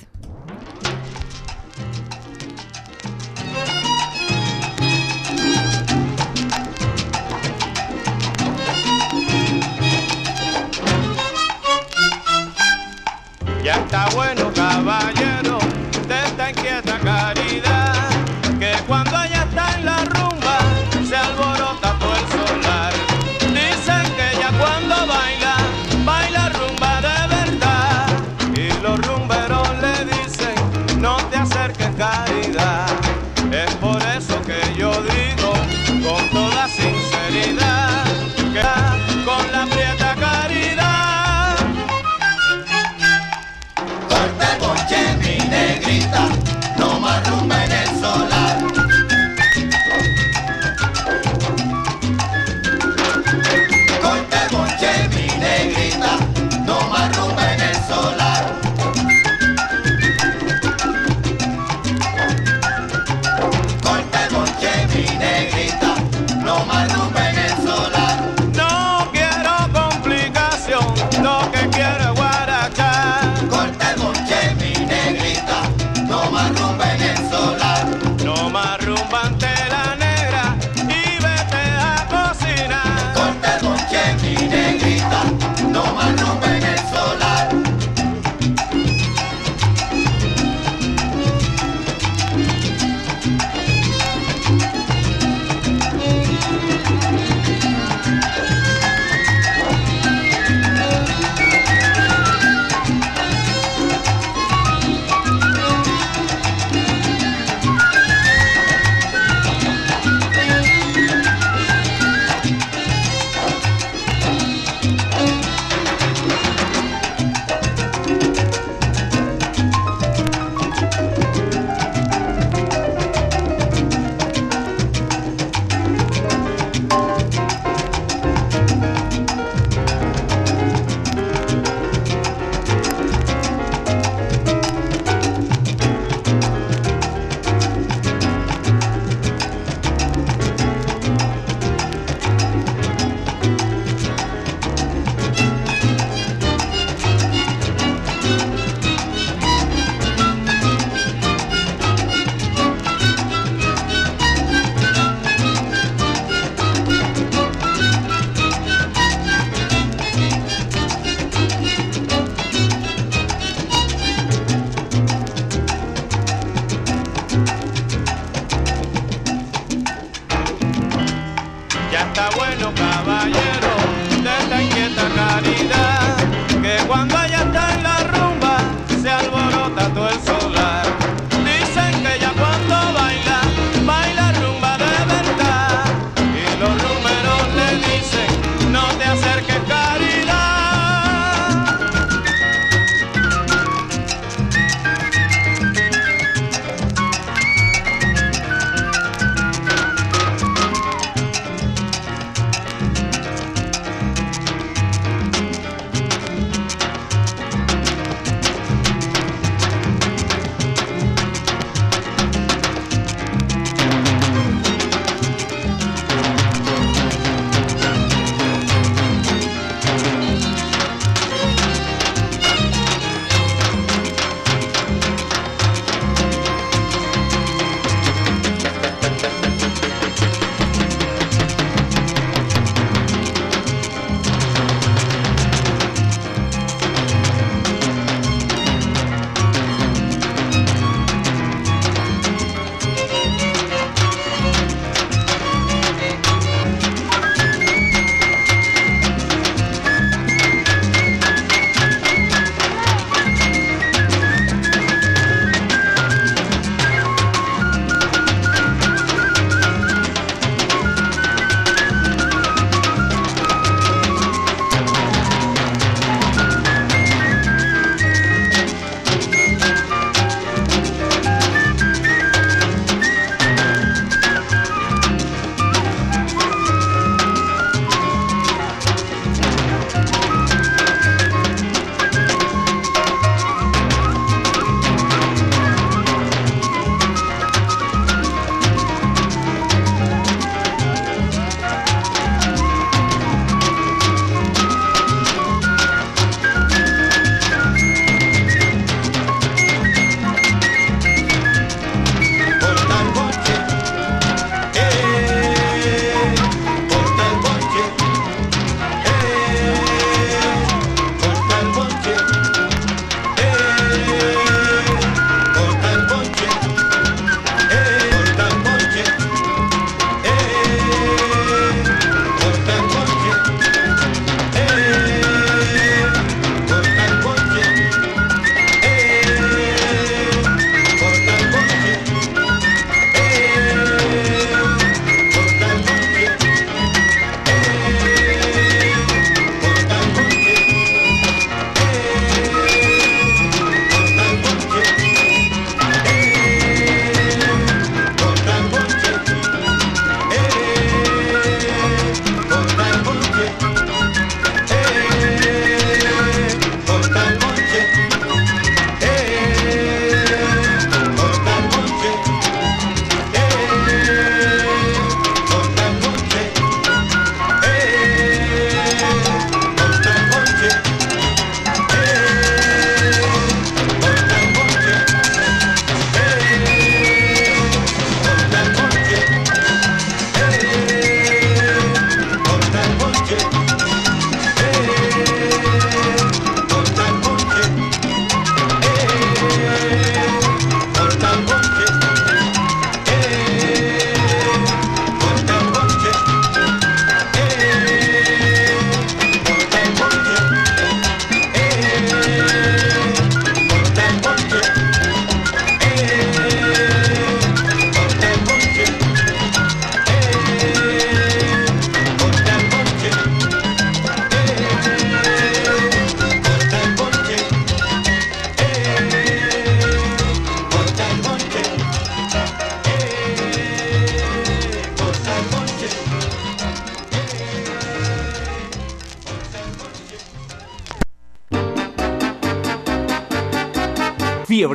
Ya está bueno, caballero,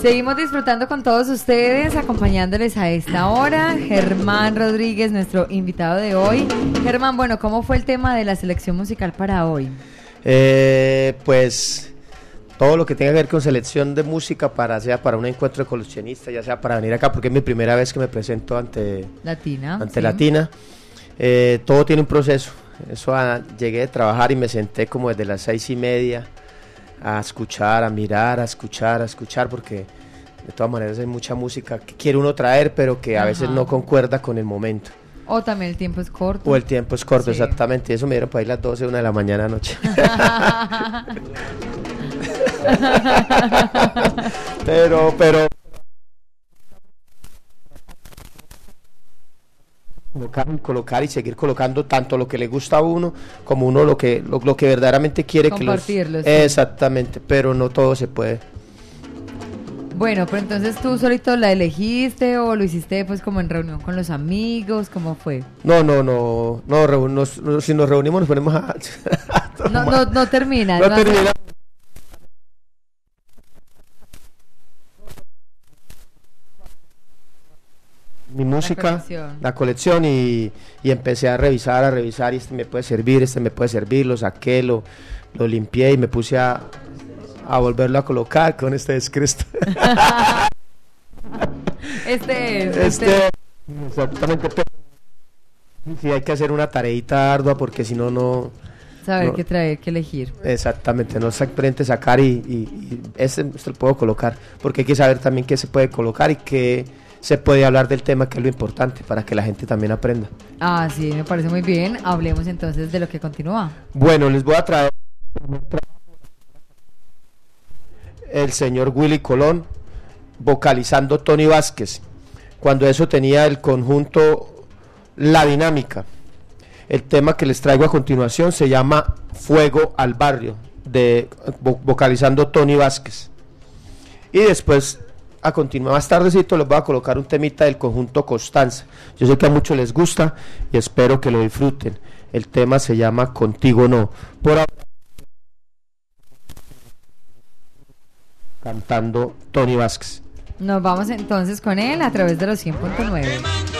Seguimos disfrutando con todos ustedes, acompañándoles a esta hora. Germán Rodríguez, nuestro invitado de hoy. Germán, bueno, ¿cómo fue el tema de la selección musical para hoy? Eh, pues todo lo que tenga que ver con selección de música, para sea para un encuentro de coleccionistas, ya sea para venir acá, porque es mi primera vez que me presento ante, Latina. ante sí. Latina. Eh, todo tiene un proceso. Eso ah, llegué de trabajar y me senté como desde las seis y media a escuchar, a mirar, a escuchar, a escuchar, porque de todas maneras hay mucha música que quiere uno traer, pero que a veces no concuerda con el momento. O también el tiempo es corto. O el tiempo es corto, Sí. exactamente. Eso me dieron para ir las 12, una de la mañana anoche. <laughs> <laughs> pero, pero. Colocar, colocar y seguir colocando tanto lo que le gusta a uno como uno lo que lo, lo que verdaderamente quiere que los exactamente pero no todo se puede Bueno, pero entonces tú solito la elegiste o lo hiciste pues como en reunión con los amigos, ¿cómo fue? no no no no nos- si nos reunimos nos ponemos a <laughs> No, no, no termina. No no termina. Mi música, colección. la colección y, y empecé a revisar, a revisar y este me puede servir, este me puede servir, lo saqué, lo, lo limpié y me puse a, a volverlo a colocar con este descristo. <laughs> Este es. este, exactamente, pero sí hay que hacer una tareita ardua porque si no, no... Saber no- qué traer, qué elegir. Exactamente, no simplemente sacar y, y, y este, este lo puedo colocar, porque hay que saber también qué se puede colocar y qué se puede hablar del tema, que es lo importante, para que la gente también aprenda. Ah, sí, me parece muy bien. Hablemos entonces de lo que continúa. Bueno, les voy a traer el señor Willy Colón vocalizando Tony Vázquez, cuando eso tenía el conjunto La Dinámica. El tema que les traigo a continuación se llama Fuego al Barrio, de, vo- vocalizando Tony Vázquez. Y después, a continuar más tardecito, les voy a colocar un temita del conjunto Constanza. Yo sé que a muchos les gusta y espero que lo disfruten. El tema se llama Contigo No. Por ahora, cantando Tony Vázquez. Nos vamos entonces con él a través de los 100.9.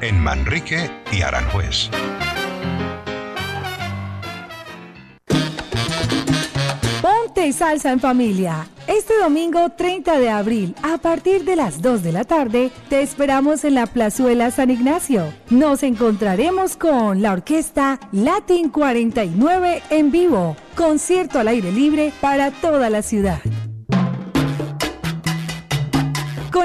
En Manrique y Aranjuez. Ponte salsa en familia. Este domingo 30 de abril, a partir de las 2 de la tarde, te esperamos en la Plazuela San Ignacio. Nos encontraremos con la orquesta Latin 49 en vivo, concierto al aire libre para toda la ciudad.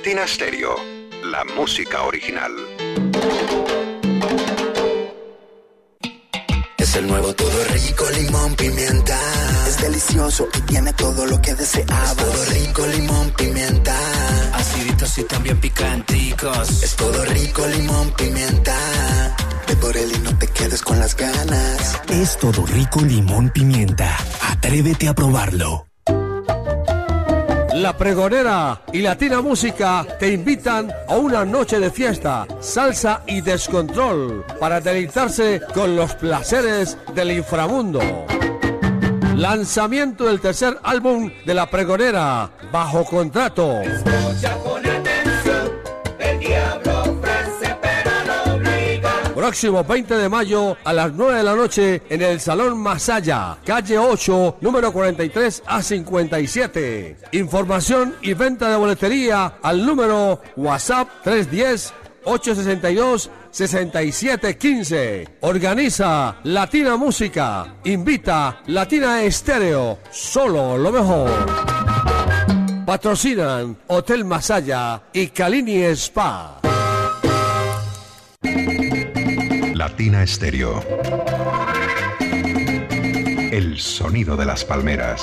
Latina Stereo, la música original. Es el nuevo todo rico, limón, pimienta. Es delicioso y tiene todo lo que deseaba. todo rico, limón, pimienta. Aciditos y también picanticos. Es todo rico, limón, pimienta. Ve por él y no te quedes con las ganas. Es todo rico limón pimienta. Atrévete a probarlo. La Pregonera y Latina Música te invitan a una noche de fiesta, salsa y descontrol para deleitarse con los placeres del inframundo. Lanzamiento del tercer álbum de La Pregonera, bajo contrato. Próximo 20 de mayo a las 9 de la noche en el Salón Masaya, calle 8, número 43 a 57. Información y venta de boletería al número WhatsApp 310 862 6715. Organiza Latina Música. Invita Latina Estéreo. Solo lo mejor. Patrocinan Hotel Masaya y Calini Spa. Latina Stereo. El sonido de las palmeras.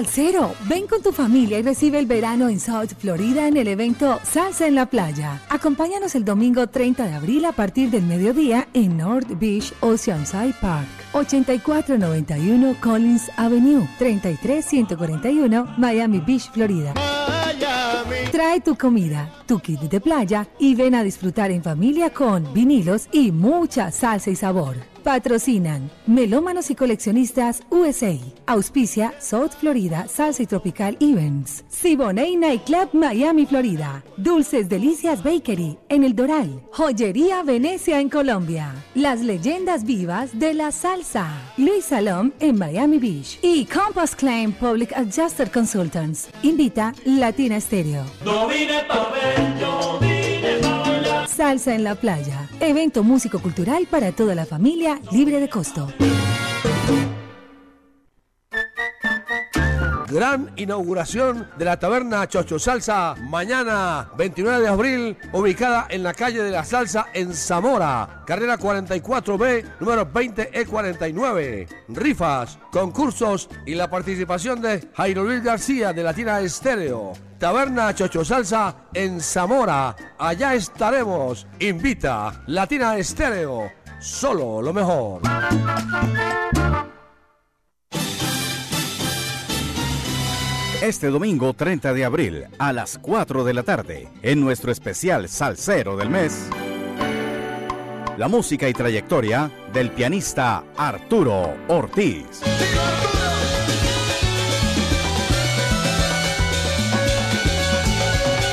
Salsero, ven con tu familia y recibe el verano en South Florida en el evento Salsa en la Playa. Acompáñanos el domingo 30 de abril a partir del mediodía en North Beach Oceanside Park. 8491 Collins Avenue, 33141 Miami Beach, Florida. Trae tu comida, tu kit de playa y ven a disfrutar en familia con vinilos y mucha salsa y sabor. Patrocinan Melómanos y Coleccionistas USA. Auspicia South Florida Salsa y Tropical Events. Siboney Nightclub Miami, Florida. Dulces Delicias Bakery en El Doral. Joyería Venecia en Colombia. Las leyendas vivas de la salsa. Luis Salom en Miami Beach. Y Compass Claim Public Adjuster Consultants. Invita Latina Stereo. No vine pa' ver. Salsa en la playa. Evento músico cultural para toda la familia, libre de costo. Gran inauguración de la taberna Chocho Salsa mañana 29 de abril, ubicada en la calle de la Salsa en Zamora, carrera 44B, número 20E49. Rifas, concursos y la participación de Jairo Luis García de Latina Estéreo. Taberna Chocho Salsa en Zamora. Allá estaremos. Invita Latina Estéreo. Solo lo mejor. Este domingo 30 de abril a las 4 de la tarde, en nuestro especial Salsero del Mes, la música y trayectoria del pianista Arturo Ortiz.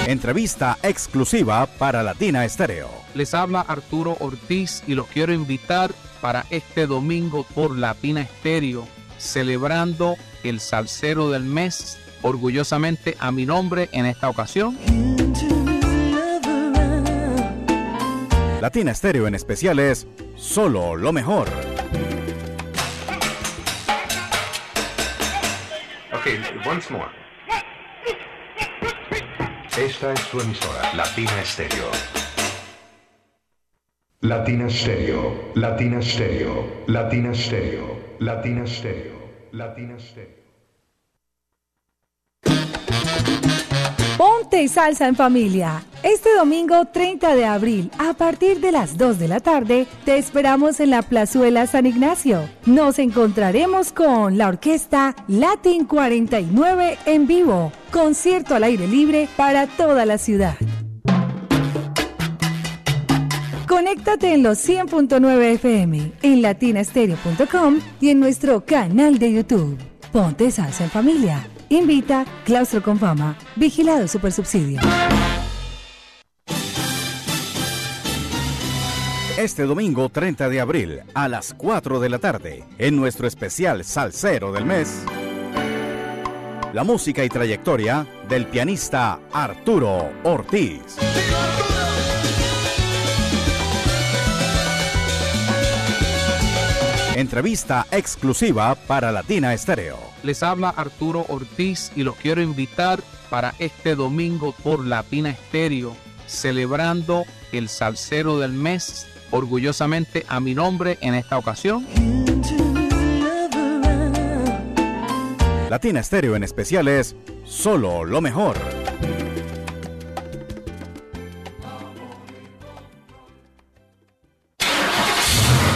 Entrevista exclusiva para Latina Estéreo. Les habla Arturo Ortiz y los quiero invitar para este domingo por Latina Estéreo, celebrando el Salsero del Mes, orgullosamente a mi nombre en esta ocasión. Latina Estéreo en especial es solo lo mejor. Okay, once more. Esta es su emisora, Latina Stereo. Latina Stereo, Latina Stereo, Latina Stereo, Latina Stereo, Latina Stereo. Ponte salsa en familia. Este domingo 30 de abril, a partir de las 2 de la tarde, te esperamos en la Plazuela San Ignacio. Nos encontraremos con la orquesta Latin 49 en vivo. Concierto al aire libre para toda la ciudad. Conéctate en los 100.9 FM, en latinastereo.com y en nuestro canal de YouTube. Ponte salsa en familia. Invita Claustro con Fama. Vigilado Supersubsidio. Este domingo 30 de abril a las 4 de la tarde, en nuestro especial Salsero del mes, la música y trayectoria del pianista Arturo Ortiz. Entrevista exclusiva para Latina Estéreo. Les habla Arturo Ortiz y los quiero invitar para este domingo por Latina Estéreo, celebrando el salsero del mes, orgullosamente a mi nombre en esta ocasión. Latina Estéreo en especial es solo lo mejor.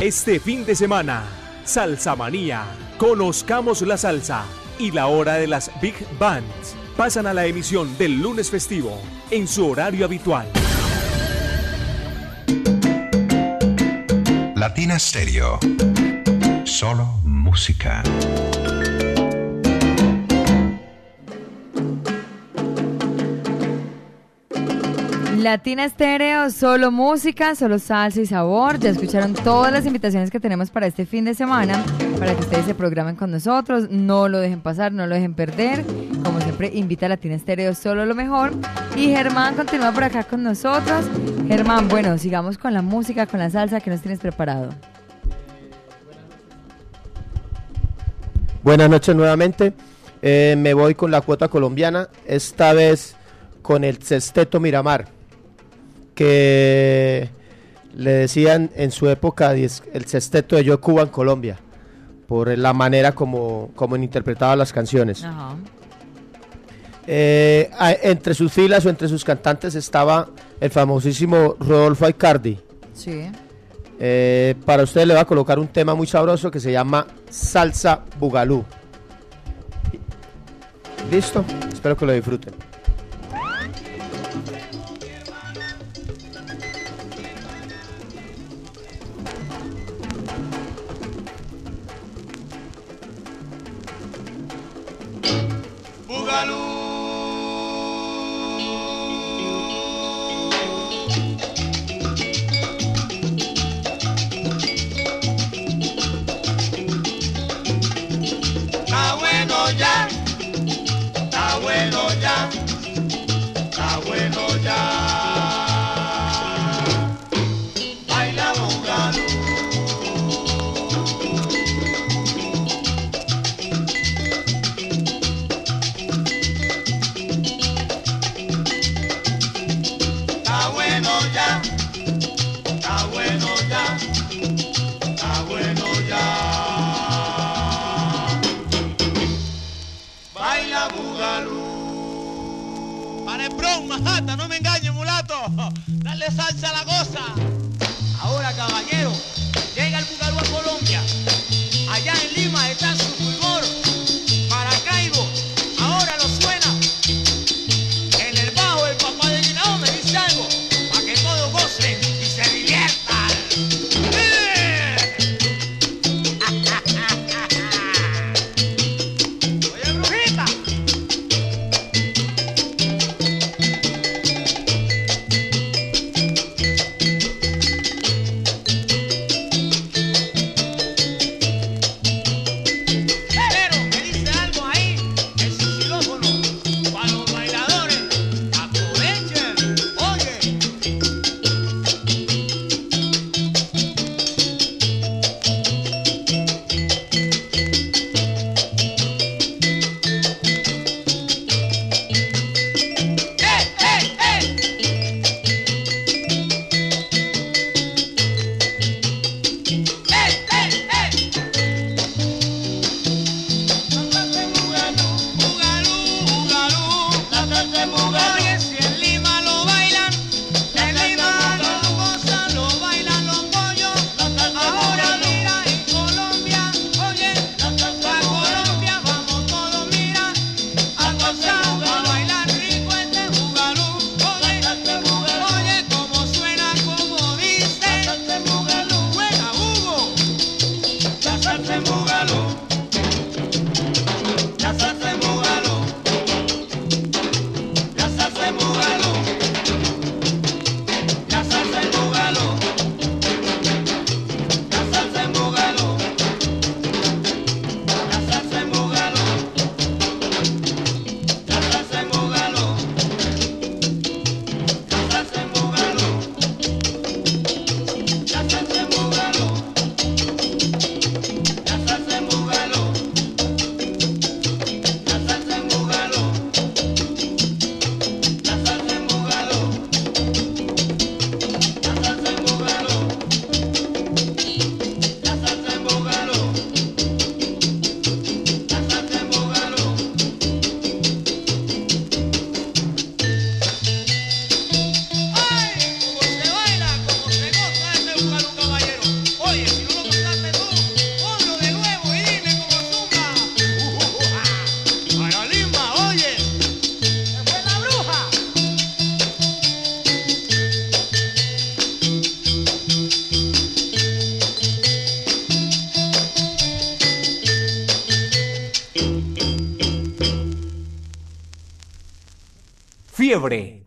Este fin de semana, Salsa Manía. Conozcamos la salsa y la hora de las Big Bands. Pasan a la emisión del lunes festivo en su horario habitual. Latina Stereo. Solo música. Latina Estéreo, solo música, solo salsa y sabor. Ya escucharon todas las invitaciones que tenemos para este fin de semana, para que ustedes se programen con nosotros. No lo dejen pasar, no lo dejen perder. Como siempre, invita a Latina Estéreo, solo lo mejor. Y Germán continúa por acá con nosotros. Germán, bueno, sigamos con la música, con la salsa que nos tienes preparado. Buenas noches nuevamente. Eh, me voy con la cuota colombiana, esta vez con el Sesteto Miramar, que le decían en su época el Sesteto de Yo Cuba en Colombia, por la manera como, como interpretaba las canciones. Ajá. Eh, entre sus filas o entre sus cantantes estaba el famosísimo Rodolfo Aicardi. Sí. Eh, para ustedes le va a colocar un tema muy sabroso que se llama Salsa Bugalú. ¿Listo? Espero que lo disfruten.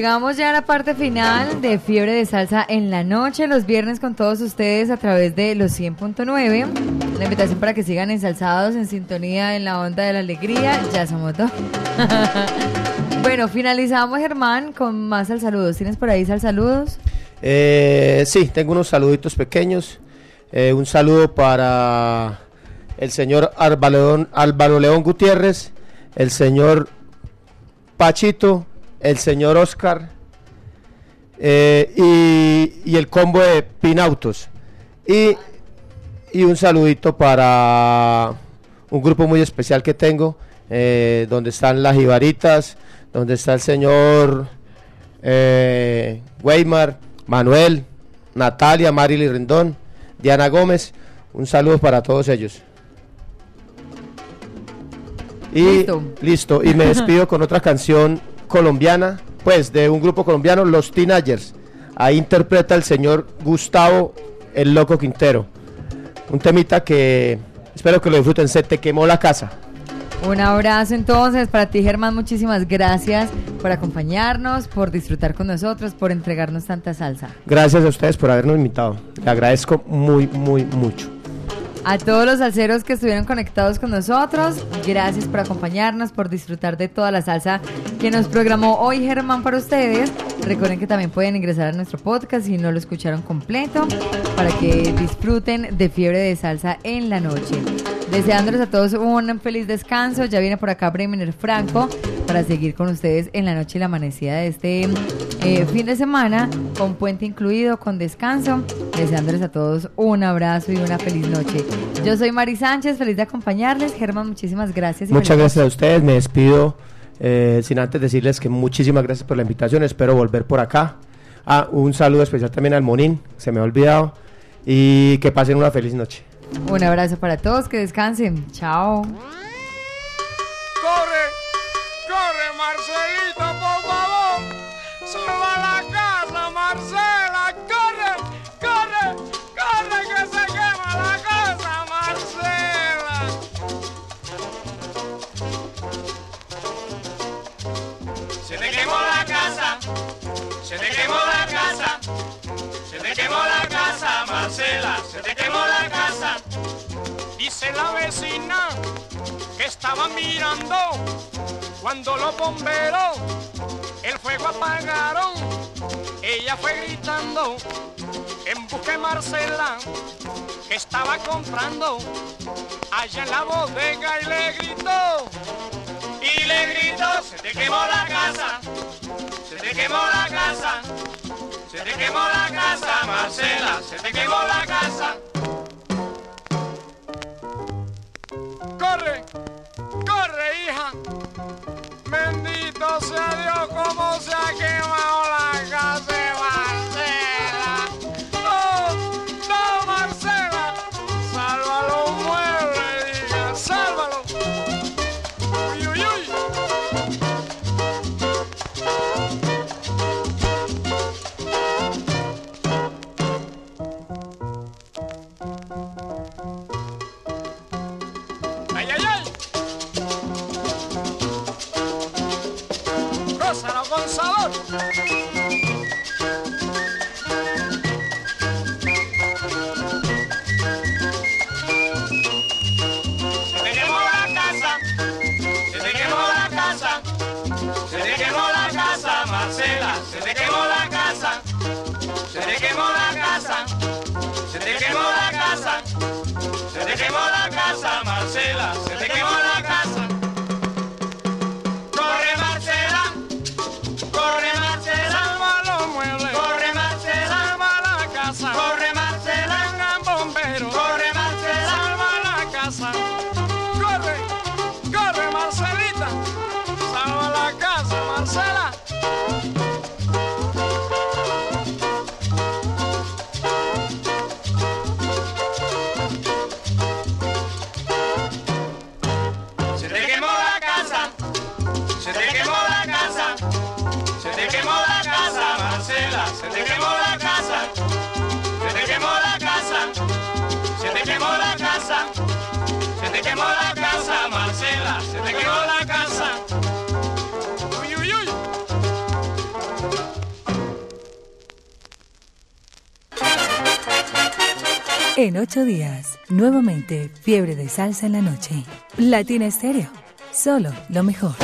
Llegamos ya a la parte final de Fiebre de Salsa en la noche, los viernes con todos ustedes a través de los 100.9. La invitación para que sigan ensalzados en sintonía en la onda de la alegría. Ya somos dos. <laughs> bueno, finalizamos, Germán, con más al saludos. ¿Tienes por ahí sal saludos? Eh, sí, tengo unos saluditos pequeños. Eh, un saludo para el señor Álvaro León Gutiérrez, el señor Pachito, el señor Oscar eh, y, y el combo de Pinautos. Y, y un saludito para un grupo muy especial que tengo, eh, donde están las Ibaritas, donde está el señor eh, Weimar, Manuel, Natalia, Marily Rendón, Diana Gómez. Un saludo para todos ellos. Y Listo. listo. Y me <laughs> despido con otra canción colombiana, pues de un grupo colombiano, Los Teenagers. Ahí interpreta el señor Gustavo el Loco Quintero. Un temita que espero que lo disfruten. Se te quemó la casa. Un abrazo entonces para ti, Germán. Muchísimas gracias por acompañarnos, por disfrutar con nosotros, por entregarnos tanta salsa. Gracias a ustedes por habernos invitado. Le agradezco muy, muy mucho. A todos los salseros que estuvieron conectados con nosotros, gracias por acompañarnos, por disfrutar de toda la salsa que nos programó hoy Germán para ustedes. Recuerden que también pueden ingresar a nuestro podcast si no lo escucharon completo para que disfruten de fiebre de salsa en la noche. Deseándoles a todos un feliz descanso. Ya viene por acá Bremer Franco para seguir con ustedes en la noche y la amanecida de este eh, fin de semana, con puente incluido, con descanso. Deseándoles a todos un abrazo y una feliz noche. Yo soy Mari Sánchez, feliz de acompañarles. Germán, muchísimas gracias. y Muchas gracias a ustedes. Me despido eh, sin antes decirles que muchísimas gracias por la invitación. Espero volver por acá. Ah, un saludo especial también al Monín, se me ha olvidado. Y que pasen una feliz noche. Un abrazo para todos, que descansen. Chao. Corre, corre, Marcelito, por favor. Suba a la casa, Marcela. Corre, corre, corre, que se quema la casa, Marcela. Se te quemó la casa, se te quemó la casa, se te quemó la casa, Marcela, se te quemó la casa. Dice la vecina que estaba mirando cuando los bomberos el fuego apagaron. Ella fue gritando en busca de Marcela que estaba comprando allá en la bodega y le gritó. Y le gritó, se te quemó la casa, se te quemó la casa, se te quemó la casa, Marcela, se te quemó la casa. Corre, corre, hija. Bendito sea Dios, cómo se ha quemado la casa se te quemó la casa. Uy, uy, uy. En ocho días, nuevamente, fiebre de salsa en la noche. Latina Estéreo, solo lo mejor.